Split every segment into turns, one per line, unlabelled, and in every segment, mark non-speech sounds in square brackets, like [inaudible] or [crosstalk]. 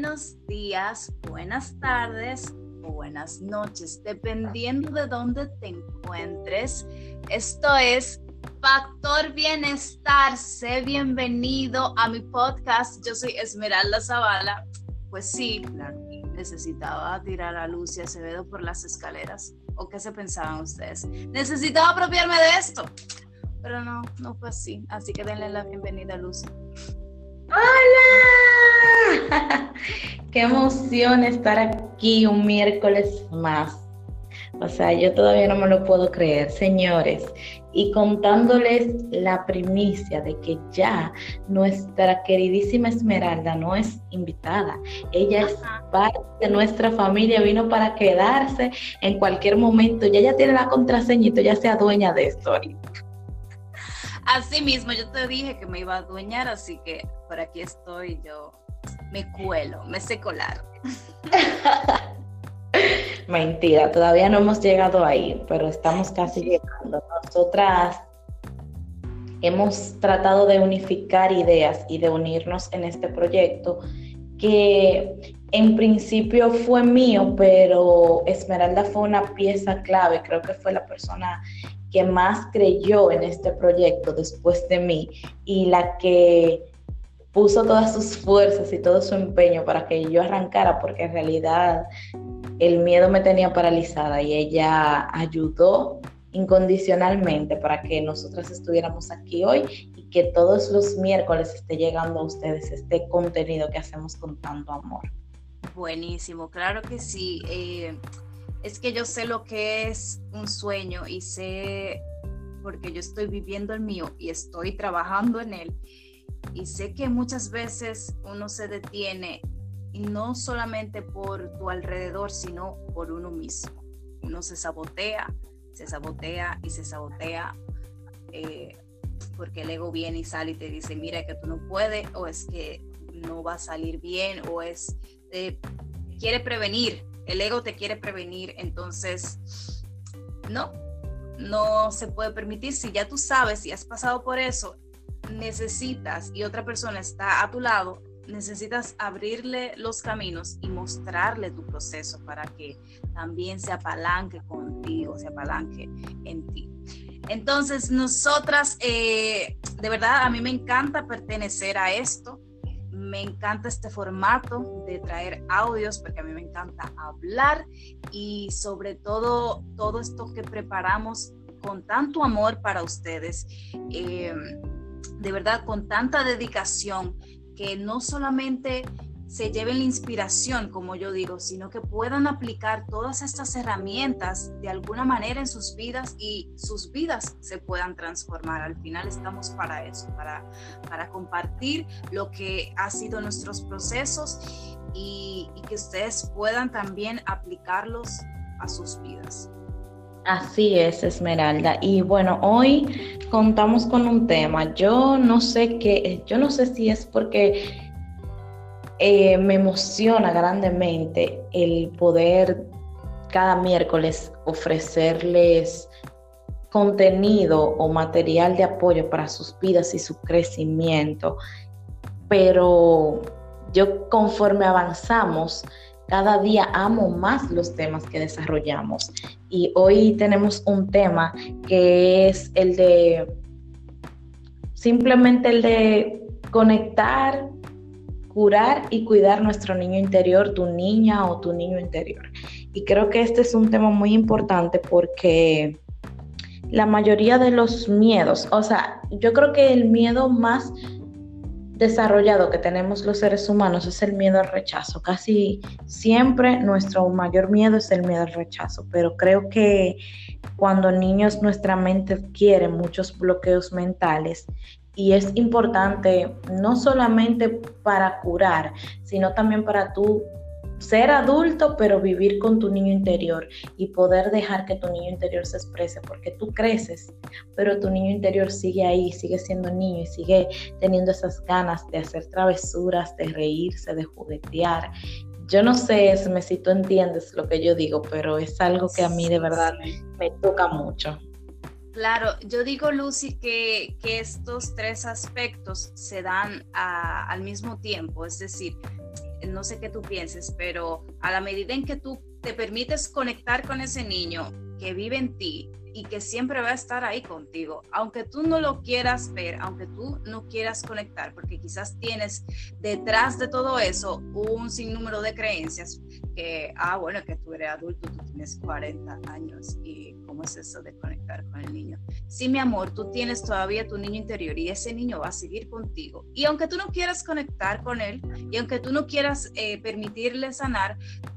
buenos días, buenas tardes o buenas noches, dependiendo de dónde te encuentres. Esto es Factor Bienestar. Sé bienvenido a mi podcast. Yo soy Esmeralda Zavala. Pues sí, necesitaba tirar a Lucia Acevedo por las escaleras. ¿O qué se pensaban ustedes? Necesitaba apropiarme de esto. Pero no, no fue así. Así que denle la bienvenida a Lucia.
¡Hola! [laughs] Qué emoción estar aquí un miércoles más. O sea, yo todavía no me lo puedo creer, señores. Y contándoles la primicia de que ya nuestra queridísima Esmeralda no es invitada. Ella es parte de nuestra familia, vino para quedarse en cualquier momento. Ya ella tiene la contraseña y ya sea dueña de esto
Así mismo, yo te dije que me iba a adueñar, así que por aquí estoy, yo me cuelo, me sé colar. [laughs]
Mentira, todavía no hemos llegado ahí, pero estamos casi llegando. Nosotras hemos tratado de unificar ideas y de unirnos en este proyecto que en principio fue mío, pero Esmeralda fue una pieza clave, creo que fue la persona que más creyó en este proyecto después de mí y la que puso todas sus fuerzas y todo su empeño para que yo arrancara, porque en realidad el miedo me tenía paralizada y ella ayudó incondicionalmente para que nosotras estuviéramos aquí hoy y que todos los miércoles esté llegando a ustedes este contenido que hacemos con tanto amor.
Buenísimo, claro que sí. Eh, es que yo sé lo que es un sueño y sé, porque yo estoy viviendo el mío y estoy trabajando en él, y sé que muchas veces uno se detiene y no solamente por tu alrededor, sino por uno mismo. Uno se sabotea, se sabotea y se sabotea eh, porque el ego viene y sale y te dice, mira que tú no puedes, o es que no va a salir bien, o es, eh, quiere prevenir, el ego te quiere prevenir, entonces, no, no se puede permitir. Si ya tú sabes, si has pasado por eso, necesitas y otra persona está a tu lado, necesitas abrirle los caminos y mostrarle tu proceso para que también se apalanque contigo, se apalanque en ti. Entonces, nosotras, eh, de verdad, a mí me encanta pertenecer a esto me encanta este formato de traer audios porque a mí me encanta hablar y sobre todo todo esto que preparamos con tanto amor para ustedes, eh, de verdad con tanta dedicación que no solamente se lleven la inspiración, como yo digo, sino que puedan aplicar todas estas herramientas de alguna manera en sus vidas y sus vidas se puedan transformar. Al final estamos para eso, para, para compartir lo que ha sido nuestros procesos y, y que ustedes puedan también aplicarlos a sus vidas.
Así es, Esmeralda. Y bueno, hoy contamos con un tema. Yo no sé qué, yo no sé si es porque eh, me emociona grandemente el poder cada miércoles ofrecerles contenido o material de apoyo para sus vidas y su crecimiento. Pero yo conforme avanzamos, cada día amo más los temas que desarrollamos. Y hoy tenemos un tema que es el de simplemente el de conectar curar y cuidar nuestro niño interior, tu niña o tu niño interior. Y creo que este es un tema muy importante porque la mayoría de los miedos, o sea, yo creo que el miedo más desarrollado que tenemos los seres humanos es el miedo al rechazo. Casi siempre nuestro mayor miedo es el miedo al rechazo, pero creo que cuando niños nuestra mente adquiere muchos bloqueos mentales y es importante no solamente para curar, sino también para tú ser adulto, pero vivir con tu niño interior y poder dejar que tu niño interior se exprese, porque tú creces, pero tu niño interior sigue ahí, sigue siendo niño y sigue teniendo esas ganas de hacer travesuras, de reírse, de juguetear. Yo no sé si tú entiendes lo que yo digo, pero es algo que a mí de verdad me toca mucho.
Claro, yo digo, Lucy, que, estos tres aspectos se dan al mismo tiempo, es decir, no sé qué tú pienses, pero a la medida en que tú te permites conectar con ese niño que vive en ti, y que siempre va a estar ahí contigo, aunque tú no lo quieras ver, aunque tú no quieras conectar, porque quizás tienes detrás de todo eso un sinnúmero de creencias que, ah, bueno, que tú eres adulto, tú tienes 40 años y cómo es eso de conectar con el niño. Sí, mi amor, tú tienes todavía tu niño interior y ese niño va a seguir contigo. Y aunque tú no quieras conectar con él y aunque tú no quieras eh, permitirle sanar,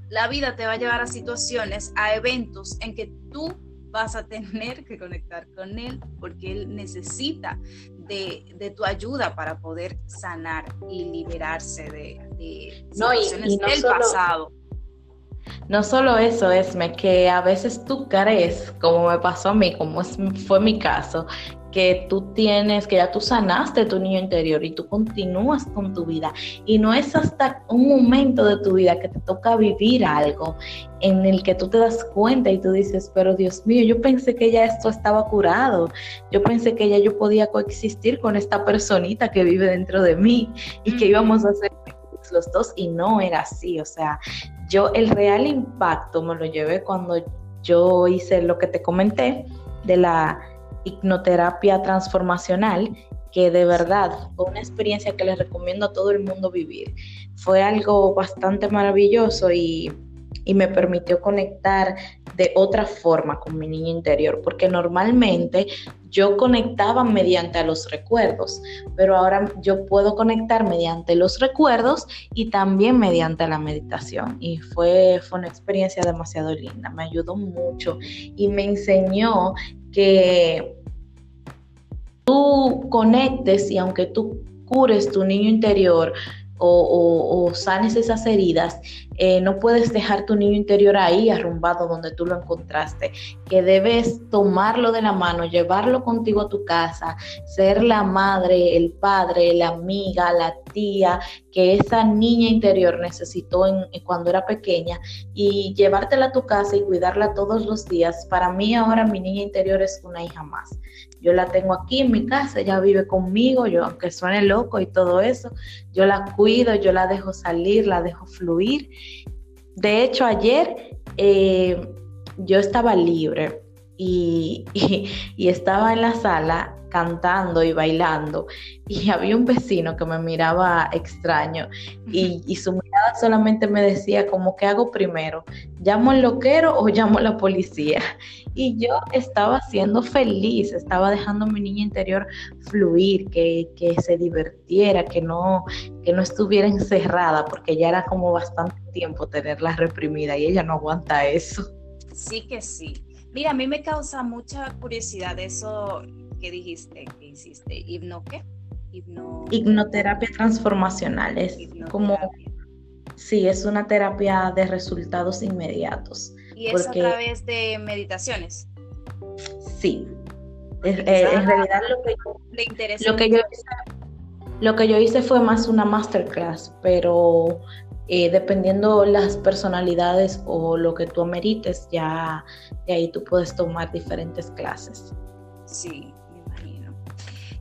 la vida te va a llevar a situaciones, a eventos en que tú vas a tener que conectar con Él porque Él necesita de, tu ayuda para poder sanar y liberarse de, de situaciones del pasado.
No solo eso, Esme, que a veces tú crees, como me pasó a mí, como fue mi caso, que tú tienes, que ya tú sanaste tu niño interior y tú continúas con tu vida. Y no es hasta un momento de tu vida que te toca vivir algo en el que tú te das cuenta y tú dices, pero Dios mío, yo pensé que ya esto estaba curado, yo pensé que ya yo podía coexistir con esta personita que vive dentro de mí y que íbamos a ser los dos y no era así, o sea, yo el real impacto me lo llevé cuando yo hice lo que te comenté de la hipnoterapia transformacional, que de verdad fue una experiencia que les recomiendo a todo el mundo vivir. Fue algo bastante maravilloso y y me permitió conectar de otra forma con mi niño interior, porque normalmente yo conectaba mediante los recuerdos, pero ahora yo puedo conectar mediante los recuerdos y también mediante la meditación. Y fue, fue una experiencia demasiado linda, me ayudó mucho y me enseñó que tú conectes y aunque tú cures tu niño interior, o, sanes esas heridas, eh, no puedes dejar tu niño interior ahí arrumbado donde tú lo encontraste, que debes tomarlo de la mano, llevarlo contigo a tu casa, ser la madre, el padre, la amiga, la tía que esa niña interior necesitó cuando era pequeña y llevártela a tu casa y cuidarla todos los días. Para mí ahora mi niña interior es una hija más. Yo la tengo aquí en mi casa, ella vive conmigo, yo aunque suene loco y todo eso, yo la cuido, yo la dejo salir, la dejo fluir. De hecho, ayer eh, yo estaba libre y, [laughs] y, estaba en la sala cantando y bailando y había un vecino que me miraba extraño y, y, su solamente me decía como ¿qué hago primero? ¿Llamo al loquero o llamo a la policía? [laughs] Y yo estaba siendo feliz, estaba dejando a mi niña interior fluir, que, que se divirtiera, que no, que no estuviera encerrada, porque ya era como bastante tiempo tenerla reprimida y ella no aguanta eso.
Sí que sí. Mira, a mí me causa mucha curiosidad eso que dijiste, que hiciste. ¿Hipno qué?
Hipnoterapia transformacional. Es como... Sí, es una terapia de resultados inmediatos.
¿Y es a través de meditaciones?
Sí. Eh, en realidad lo que, lo que yo hice, lo que yo hice fue más una masterclass, pero eh, dependiendo las personalidades o lo que tú amerites, ya de ahí tú puedes tomar diferentes clases.
Sí, me imagino.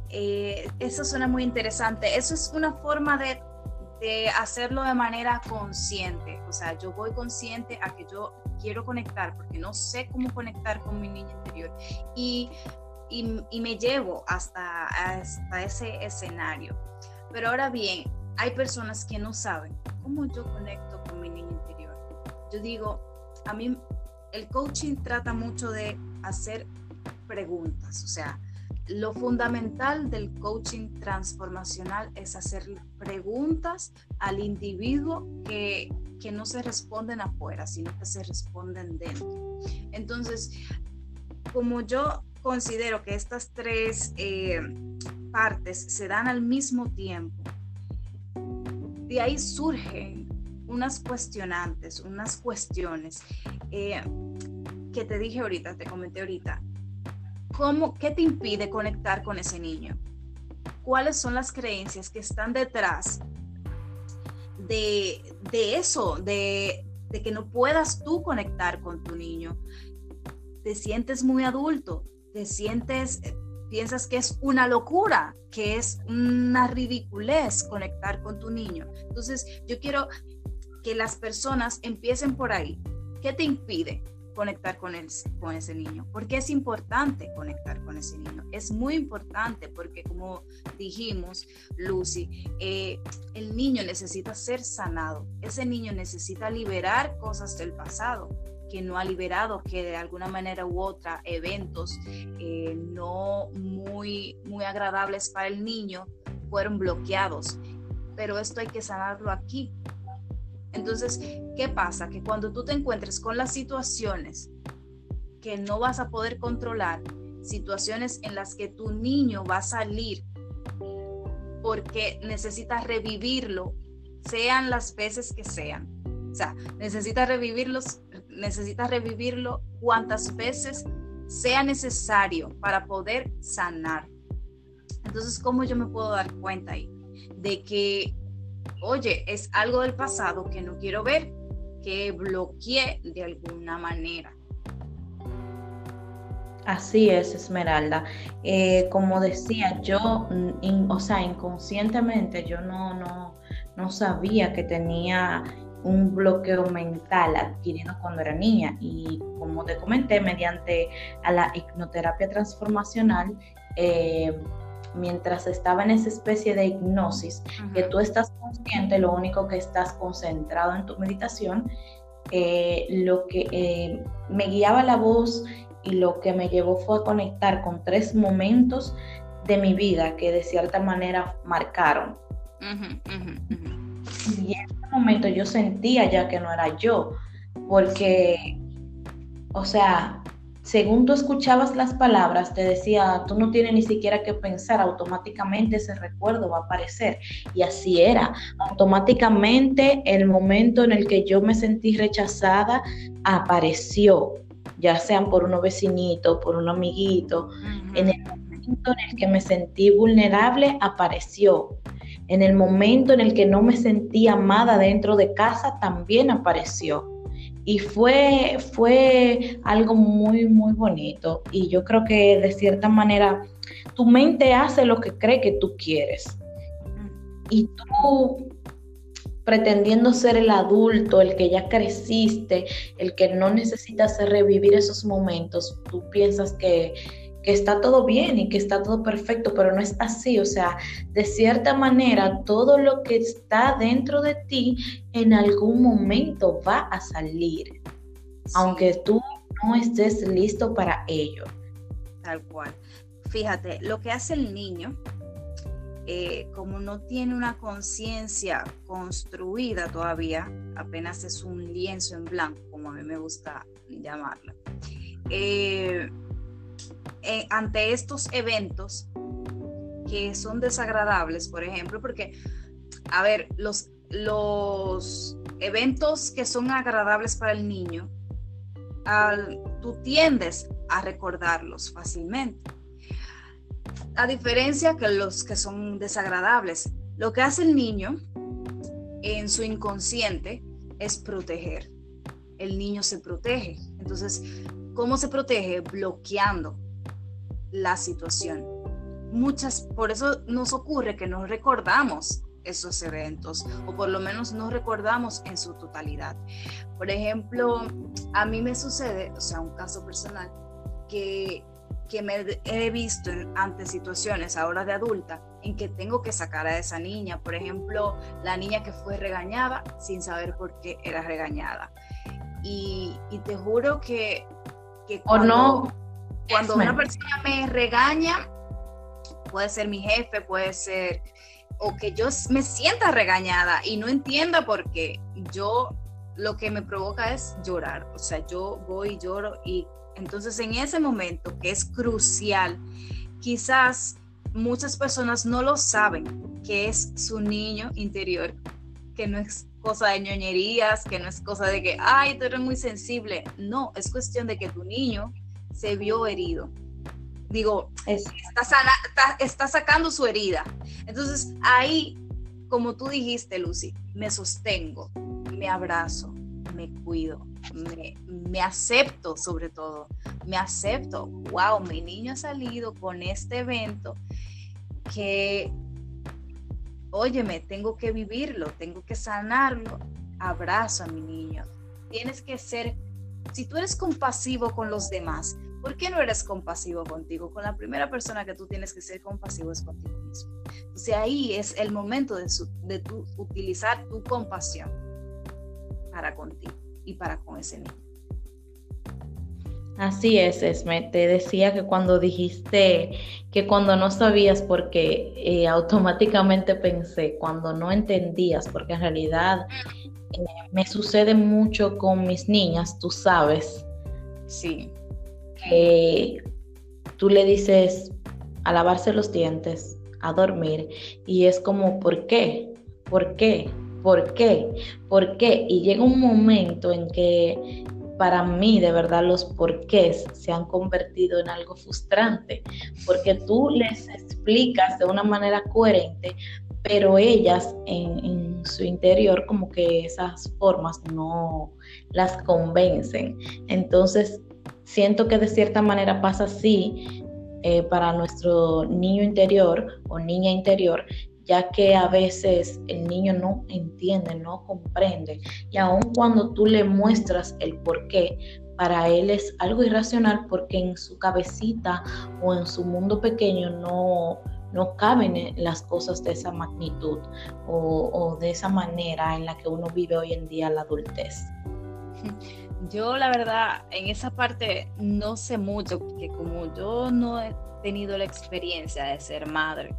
Eh, eso suena muy interesante. Eso es una forma de, de hacerlo de manera consciente. O sea, yo voy consciente a que yo quiero conectar porque no sé cómo conectar con mi niña interior. Y, y, y me llevo hasta, hasta ese escenario. Pero ahora bien, hay personas que no saben cómo yo conecto con mi niño interior. Yo digo, a mí el coaching trata mucho de hacer preguntas, o sea, lo fundamental del coaching transformacional es hacer preguntas al individuo que, que no se responden afuera, sino que se responden dentro. Entonces, como yo considero que estas tres eh, partes se dan al mismo tiempo, de ahí surgen unas cuestionantes, unas cuestiones eh, que te dije ahorita, te comenté ahorita. ¿Cómo, ¿Qué te impide conectar con ese niño? ¿Cuáles son las creencias que están detrás de, eso, de, de que no puedas tú conectar con tu niño? Te sientes muy adulto, te sientes piensas que es una locura, que es una ridiculez conectar con tu niño. Entonces, yo quiero que las personas empiecen por ahí. ¿Qué te impide conectar con, el, con ese niño? Porque es importante conectar con ese niño. Es muy importante porque como dijimos, Lucy, eh, el niño necesita ser sanado. Ese niño necesita liberar cosas del pasado que no ha liberado, que de alguna manera u otra eventos eh, no muy, muy agradables para el niño fueron bloqueados. Pero esto hay que sanarlo aquí. Entonces, ¿qué pasa? Que cuando tú te encuentres con las situaciones que no vas a poder controlar, situaciones en las que tu niño va a salir porque necesitas revivirlo, sean las veces que sean. O sea, necesitas revivirlos necesitas revivirlo cuantas veces sea necesario para poder sanar. Entonces, ¿cómo yo me puedo dar cuenta ahí? De que, oye, es algo del pasado que no quiero ver, que bloqueé de alguna manera.
Así es, Esmeralda. Eh, como decía, yo, mm, o sea, inconscientemente yo no, no, no sabía que tenía un bloqueo mental adquirido cuando era niña y como te comenté, mediante a la hipnoterapia transformacional, eh, mientras estaba en esa especie de hipnosis, que tú estás consciente, lo único que estás concentrado en tu meditación, eh, lo que eh, me guiaba la voz y lo que me llevó fue a conectar con tres momentos de mi vida que de cierta manera marcaron. Y en ese momento yo sentía ya que no era yo, porque, o sea, según tú escuchabas las palabras, te decía, tú no tienes ni siquiera que pensar, automáticamente ese recuerdo va a aparecer. Y así era. Automáticamente el momento en el que yo me sentí rechazada apareció, ya sean por unos vecinitos, por un amiguito. En el momento en el que me sentí vulnerable apareció en el momento en el que no me sentí amada dentro de casa, también apareció. Y fue, fue algo muy, muy bonito. Y yo creo que de cierta manera tu mente hace lo que cree que tú quieres. Y tú pretendiendo ser el adulto, el que ya creciste, el que no necesitas revivir esos momentos, tú piensas que que está todo bien y que está todo perfecto, pero no es así. O sea, de cierta manera, todo lo que está dentro de ti en algún momento va a salir, aunque tú no estés listo para ello.
Tal cual. Fíjate, lo que hace el niño, eh, como no tiene una conciencia construida todavía, apenas es un lienzo en blanco, como a mí me gusta llamarlo. Eh, eh, ante estos eventos que son desagradables, por ejemplo, porque, a ver, los, los eventos que son agradables para el niño, tú tiendes a recordarlos fácilmente. A diferencia que los que son desagradables, lo que hace el niño en su inconsciente es proteger. El niño se protege. Entonces, ¿cómo se protege? Bloqueando la situación. Muchas, por eso nos ocurre que no recordamos esos eventos o por lo menos no recordamos en su totalidad. Por ejemplo, a mí me sucede, o sea, un caso personal, que, que me he visto ante situaciones ahora de adulta en que tengo que sacar a esa niña. Por ejemplo, la niña que fue regañada sin saber por qué era regañada. Y, y te juro que... que
o no,
cuando una persona me regaña, puede ser mi jefe, puede ser, o que yo me sienta regañada y no entienda por qué, yo lo que me provoca es llorar. O sea, yo voy y lloro y entonces en ese momento que es crucial, quizás muchas personas no lo saben, que es su niño interior, que no es cosa de ñoñerías, que no es cosa de que, ay, tú eres muy sensible. No, es cuestión de que tu niño se vio herido. Digo, está, está, sacando su herida. Entonces ahí, como tú dijiste, Lucy, me sostengo, me abrazo, me cuido, me, me, acepto sobre todo, me acepto, wow, mi niño ha salido con este evento que, óyeme, tengo que vivirlo, tengo que sanarlo abrazo a mi niño. Tienes que ser, si tú eres compasivo con los demás, ¿por qué no eres compasivo contigo? Con la primera persona que tú tienes que ser compasivo es contigo mismo. Entonces ahí es el momento de, de utilizar tu compasión para contigo y para con ese niño.
Así es, Esme. Te decía que cuando dijiste que cuando no sabías, porque eh, automáticamente pensé, cuando no entendías, porque en realidad me sucede mucho con mis niñas, tú sabes.
Sí.
Que tú le dices a lavarse los dientes, a dormir, y es como, ¿por qué? ¿Por qué? ¿Por qué? ¿Por qué? Y llega un momento en que para mí de verdad los porqués se han convertido en algo frustrante, porque tú les explicas de una manera coherente, pero ellas en, su interior como que esas formas no las convencen. Entonces, siento que de cierta manera pasa así eh, para nuestro niño interior o niña interior, ya que a veces el niño no entiende, no comprende. Y aun cuando tú le muestras el por qué, para él es algo irracional porque en su cabecita o en su mundo pequeño no, no caben las cosas de esa magnitud o, o de esa manera en la que uno vive hoy en día la adultez.
Yo la verdad en esa parte no sé mucho porque como yo no he tenido la experiencia de ser madre,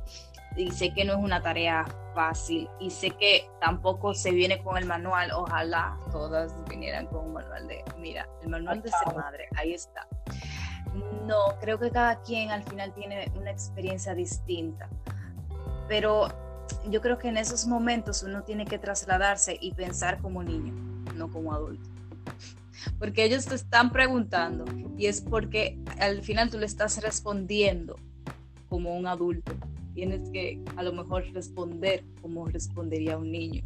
y sé que no es una tarea fácil y sé que tampoco se viene con el manual, ojalá todas vinieran con un manual de, mira, el manual de ser madre, ahí está. No, creo que cada quien al final tiene una experiencia distinta, pero yo creo que en esos momentos uno tiene que trasladarse y pensar como niño, no como adulto. Porque ellos te están preguntando y es porque al final tú le estás respondiendo como un adulto tienes que a lo mejor responder como respondería un niño,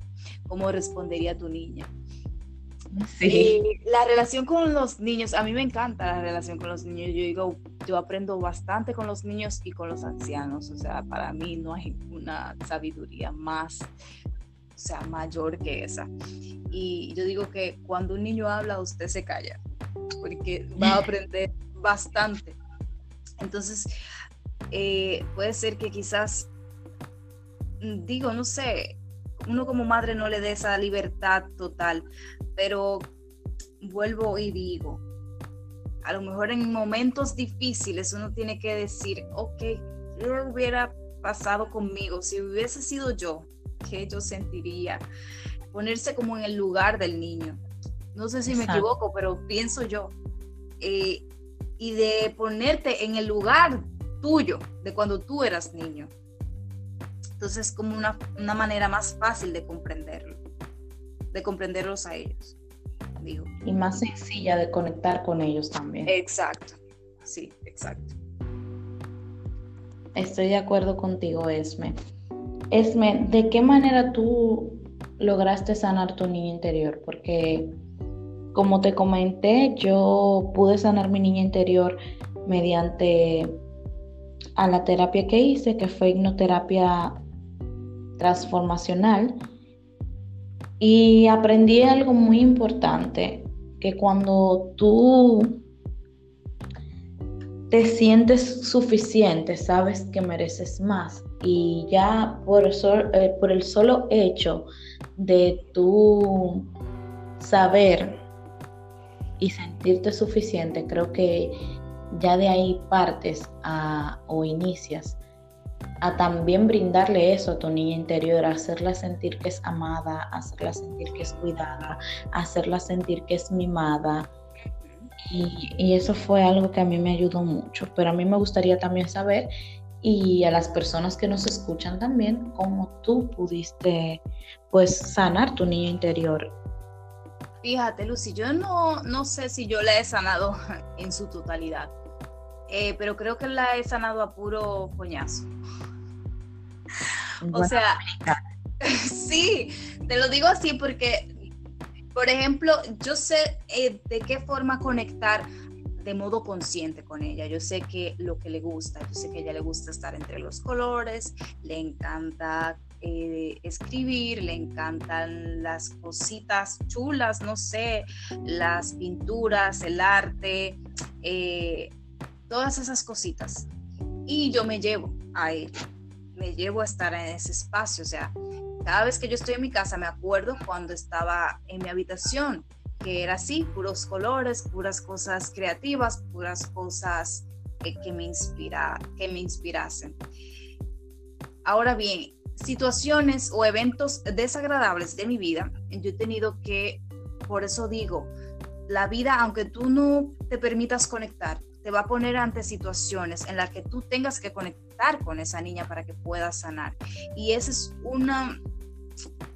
como respondería tu niña. [laughs] Sí. Eh, la relación con los niños, a mí me encanta la relación con los niños. Yo digo, yo aprendo bastante con los niños y con los ancianos. O sea, para mí no hay una sabiduría más, o sea, mayor que esa. Y yo digo que cuando un niño habla, usted se calla, porque va a [laughs] aprender bastante. Entonces, eh, puede ser que quizás, mm, digo, no sé, uno como madre no le dé esa libertad total, pero vuelvo y digo, a lo mejor en momentos difíciles uno tiene que decir, ok, ¿qué hubiera pasado conmigo? Si hubiese sido yo, ¿qué yo sentiría? Ponerse como en el lugar del niño. No sé si me equivoco, pero pienso yo. Eh, y de ponerte en el lugar tuyo, de cuando tú eras niño. Entonces es como una, manera más fácil de comprenderlo, de comprenderlos a ellos, digo.
Y más sencilla de conectar con ellos también.
Exacto, sí, exacto.
Estoy de acuerdo contigo, Esme. Esme, ¿de qué manera tú lograste sanar tu niño interior? Porque, como te comenté, yo pude sanar mi niña interior mediante a la terapia que hice, que fue hipnoterapia transformacional. Y aprendí algo muy importante, que cuando tú te sientes suficiente, sabes que mereces más. Y ya por, eh, el solo hecho de tú saber y sentirte suficiente, creo que ya de ahí partes o inicias a también brindarle eso a tu niña interior, hacerla sentir que es amada, hacerla sentir que es cuidada, hacerla sentir que es mimada. Y, y, eso fue algo que a mí me ayudó mucho, pero a mí me gustaría también saber y a las personas que nos escuchan también cómo tú pudiste pues sanar tu niña interior
Fíjate, Lucy, yo no, no sé si yo la he sanado [laughs] en su totalidad, eh, pero creo que la he sanado a puro coñazo. O sea, [laughs] sí, te lo digo así porque, por ejemplo, yo sé eh, de qué forma conectar de modo consciente con ella. Yo sé que lo que le gusta, yo sé que a ella le gusta estar entre los colores, le encanta eh, escribir, le encantan las cositas chulas, no sé, las pinturas, el arte, eh, todas esas cositas. Y yo me llevo a él, me llevo a estar en ese espacio, o sea, cada vez que yo estoy en mi casa me acuerdo cuando estaba en mi habitación, que era así, puros colores, puras cosas creativas, puras cosas que, me, inspira, que me inspirasen. Ahora bien, situaciones o eventos desagradables de mi vida, yo he tenido que, por eso digo, la vida, aunque tú no te permitas conectar, te va a poner ante situaciones en las que tú tengas que conectar con esa niña para que puedas sanar. Y esa es una,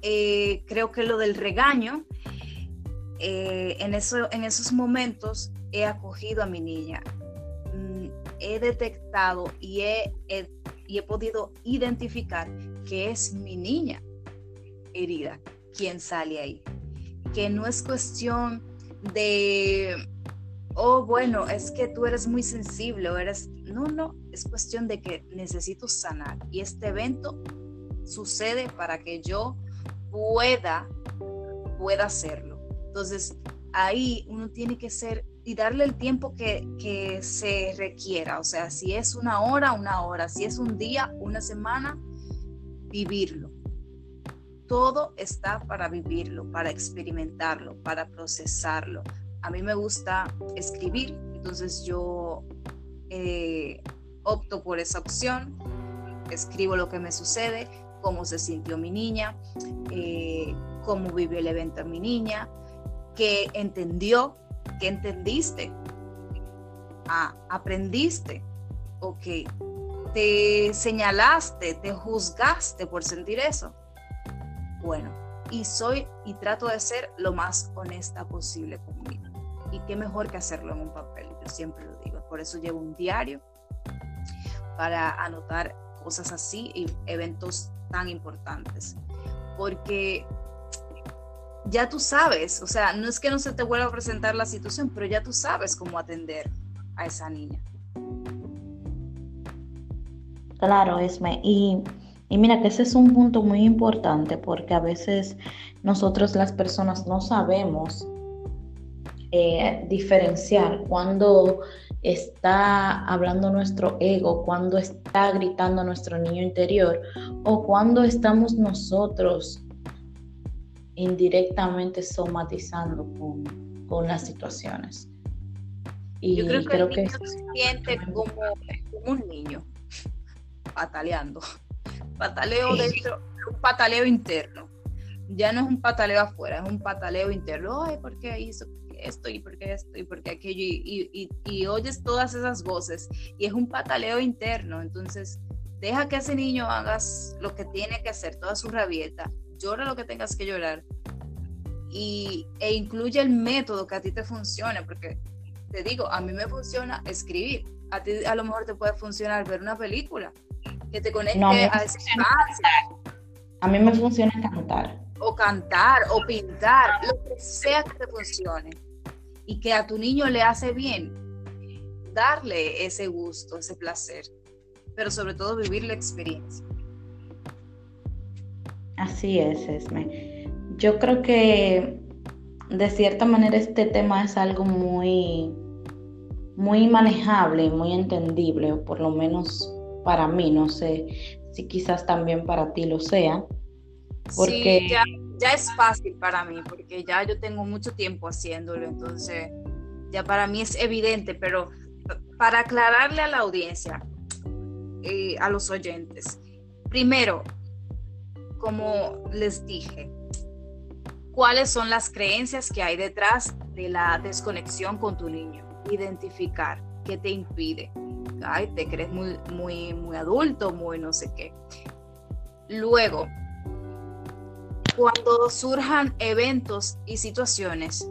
eh, creo que lo del regaño, eh, en, eso, en esos momentos he acogido a mi niña he detectado y he, y he podido identificar que es mi niña herida quien sale ahí. Que no es cuestión de, oh, bueno, es que tú eres muy sensible o eres, no, no, es cuestión de que necesito sanar. Y este evento sucede para que yo pueda, pueda hacerlo. Entonces, ahí uno tiene que ser y darle el tiempo que, se requiera. O sea, si es una hora, una hora. Si es un día, una semana, vivirlo. Todo está para vivirlo, para experimentarlo, para procesarlo. A mí me gusta escribir, entonces yo eh, opto por esa opción. Escribo lo que me sucede, cómo se sintió mi niña, eh, cómo vivió el evento mi niña, qué entendió, ¿Qué entendiste? Ah, aprendiste. Ok. Te señalaste, te juzgaste por sentir eso. Bueno, y soy y trato de ser lo más honesta posible conmigo. Y qué mejor que hacerlo en un papel, yo siempre lo digo. Por eso llevo un diario para anotar cosas así y eventos tan importantes. Porque ya tú sabes, o sea, no es que no se te vuelva a presentar la situación, pero ya tú sabes cómo atender a esa niña.
Claro, Esme. Y, y mira que ese es un punto muy importante porque a veces nosotros las personas no sabemos eh, diferenciar cuando está hablando nuestro ego, cuando está gritando nuestro niño interior o cuando estamos nosotros indirectamente somatizando con, las situaciones.
Y Yo creo que, se siente como, un niño [laughs] pataleando. Pataleo dentro, un pataleo interno. Ya no es un pataleo afuera, es un pataleo interno. Ay, ¿por qué hizo esto? ¿Y por qué esto? ¿Y por qué aquello? Y, y, y oyes todas esas voces. Y es un pataleo interno. Entonces, deja que ese niño haga lo que tiene que hacer, toda su rabieta llora lo que tengas que llorar y, e incluye el método que a ti te funcione, porque te digo, a mí me funciona escribir, a ti a lo mejor te puede funcionar ver una película que te conecte a ese
A mí me funciona cantar.
O cantar, o pintar, lo que sea que te funcione y que a tu niño le hace bien, darle ese gusto, ese placer, pero sobre todo vivir la experiencia.
Así es, Esme. Yo creo que de cierta manera este tema es algo muy, muy manejable y muy entendible, o por lo menos para mí, no sé si quizás también para ti lo sea.
Porque sí, ya, ya es fácil para mí, porque ya yo tengo mucho tiempo haciéndolo, entonces ya para mí es evidente, pero para aclararle a la audiencia, y eh, a los oyentes, primero, como les dije, cuáles son las creencias que hay detrás de la desconexión con tu niño. Identificar qué te impide. Ay, te crees muy, muy, muy adulto, muy no sé qué. Luego, cuando surjan eventos y situaciones,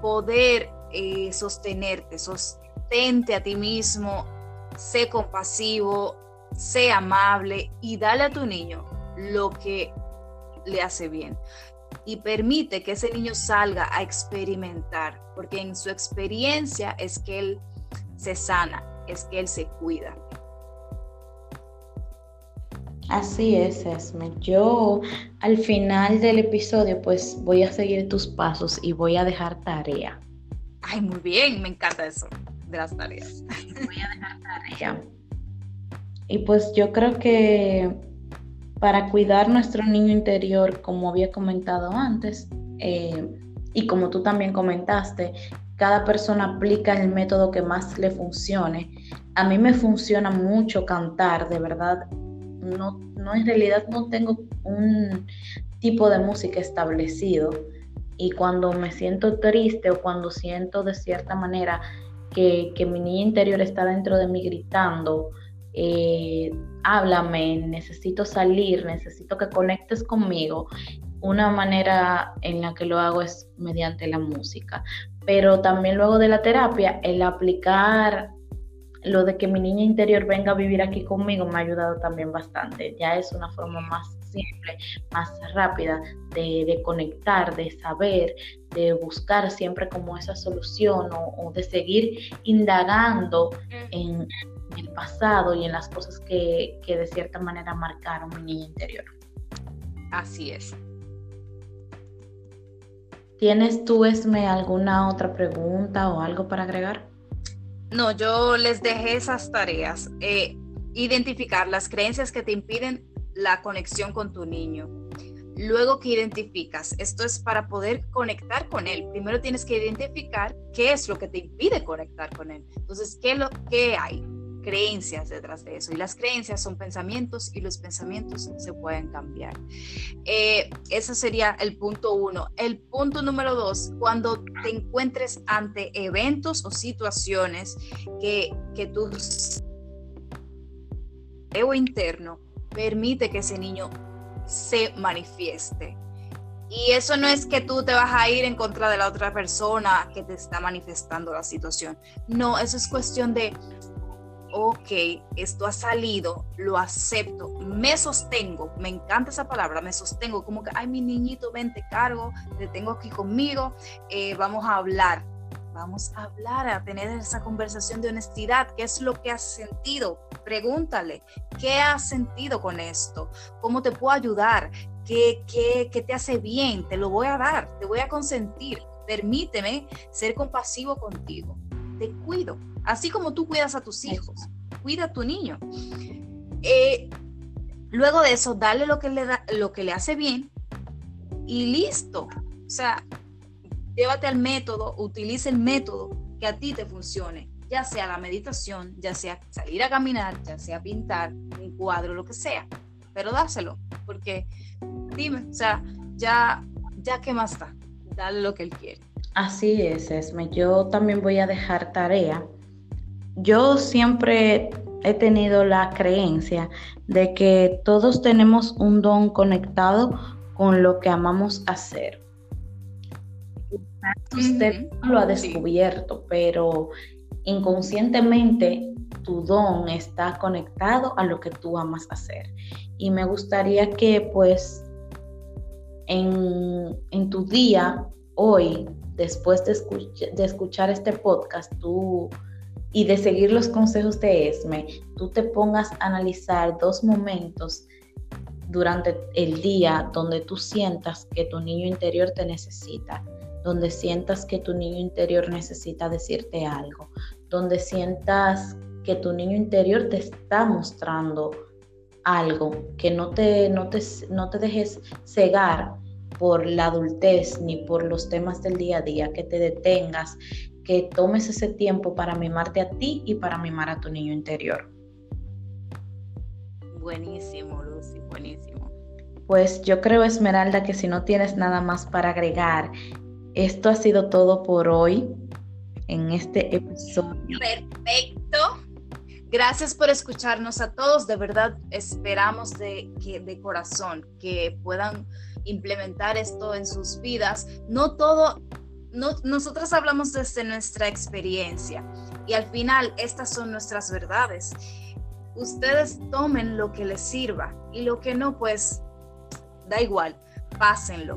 poder eh, sostenerte, sostente a ti mismo, sé compasivo, sé amable y dale a tu niño lo que le hace bien y permite que ese niño salga a experimentar, porque en su experiencia es que él se sana, es que él se cuida.
Así es, Esme. Yo al final del episodio pues voy a seguir tus pasos y voy a dejar tarea.
Ay, muy bien, me encanta eso de las tareas.
Voy a dejar tarea. Y pues yo creo que para cuidar nuestro niño interior, como había comentado antes, eh, y como tú también comentaste, cada persona aplica el método que más le funcione. A mí me funciona mucho cantar, de verdad. No, no en realidad no tengo un tipo de música establecido. Y cuando me siento triste o cuando siento de cierta manera que, mi niña interior está dentro de mí gritando, eh, háblame, necesito salir, necesito que conectes conmigo. Una manera en la que lo hago es mediante la música pero también luego de la terapia, el aplicar lo de que mi niña interior venga a vivir aquí conmigo me ha ayudado también bastante. Ya es una forma más simple, más rápida de, conectar, de saber, de buscar siempre como esa solución o, de seguir indagando en, el pasado y en las cosas que, que de cierta manera marcaron mi niña interior.
Así es.
¿Tienes tú, Esme, alguna otra pregunta o algo para agregar?
No, yo les dejé esas tareas. Eh, identificar las creencias que te impiden la conexión con tu niño. Luego que identificas, esto es para poder conectar con él. Primero tienes que identificar qué es lo que te impide conectar con él. Entonces, ¿qué, lo, qué hay? Creencias detrás de eso. Y las creencias son pensamientos y los pensamientos se pueden cambiar. Eh, ese sería el punto uno. El punto número dos, cuando te encuentres ante eventos o situaciones que, que tu ego interno permite que ese niño se manifieste. Y eso no es que tú te vas a ir en contra de la otra persona que te está manifestando la situación. No, eso es cuestión de ok, esto ha salido, lo acepto, me sostengo, me encanta esa palabra, me sostengo, como que, ay, mi niñito, ven, te cargo, te tengo aquí conmigo, eh, vamos a hablar, vamos a hablar, a tener esa conversación de honestidad, ¿qué es lo que has sentido? Pregúntale, ¿qué has sentido con esto? ¿Cómo te puedo ayudar? ¿Qué, qué, qué te hace bien? Te lo voy a dar, te voy a consentir, permíteme ser compasivo contigo, te cuido Así como tú cuidas a tus hijos, cuida a tu niño. Eh, luego de eso, dale lo que le, da, lo que le hace bien y listo. O sea, llévate al método, utilice el método que a ti te funcione, ya sea la meditación, ya sea salir a caminar, ya sea pintar un cuadro, lo que sea, pero dáselo, porque dime, o sea, ya, ya qué más da, dale lo que él quiere.
Así es, Esme. Yo también voy a dejar tarea yo siempre he tenido la creencia de que todos tenemos un don conectado con lo que amamos hacer. Usted lo ha descubierto, pero inconscientemente tu don está conectado a lo que tú amas hacer. Y me gustaría que pues en, tu día, hoy, después de, escuchar este podcast, tú y de seguir los consejos de Esme, tú te pongas a analizar dos momentos durante el día donde tú sientas que tu niño interior te necesita, donde sientas que tu niño interior necesita decirte algo, donde sientas que tu niño interior te está mostrando algo, que no te, no te, no te dejes cegar por la adultez ni por los temas del día a día, que te detengas, que tomes ese tiempo para mimarte a ti y para mimar a tu niño interior.
Buenísimo, Lucy, buenísimo.
Pues yo creo, Esmeralda, que si no tienes nada más para agregar, esto ha sido todo por hoy en este episodio.
Perfecto. Gracias por escucharnos a todos. De verdad, esperamos de, que, de corazón que puedan implementar esto en sus vidas. No todo nosotros hablamos desde nuestra experiencia y al final estas son nuestras verdades. Ustedes tomen lo que les sirva y lo que no, pues da igual, pásenlo.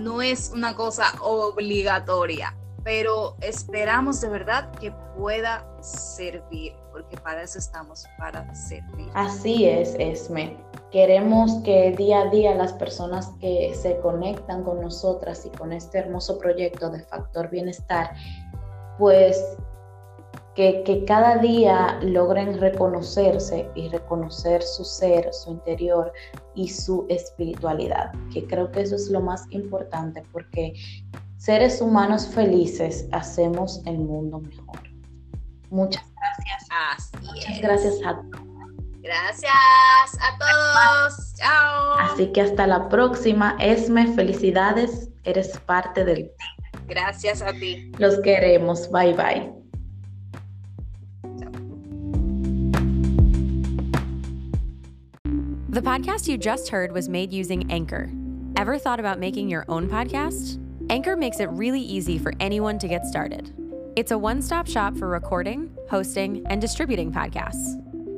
No es una cosa obligatoria, pero esperamos de verdad que pueda servir, porque para eso estamos, para servir.
Así es, Esme. Queremos que día a día las personas que se conectan con nosotras y con este hermoso proyecto de Factor Bienestar, pues que, que, cada día logren reconocerse y reconocer su ser, su interior y su espiritualidad, que creo que eso es lo más importante porque seres humanos felices hacemos el mundo mejor. Muchas gracias.
Así
Muchas gracias a todos.
Gracias a todos. Chao.
Así que hasta la próxima. Esme, felicidades. Eres parte del
team. Gracias a ti.
Los queremos. Bye bye.
The podcast you just heard was made using Anchor. Ever thought about making your own podcast? Anchor makes it really easy for anyone to get started. It's a one stop shop for recording, hosting, and distributing podcasts.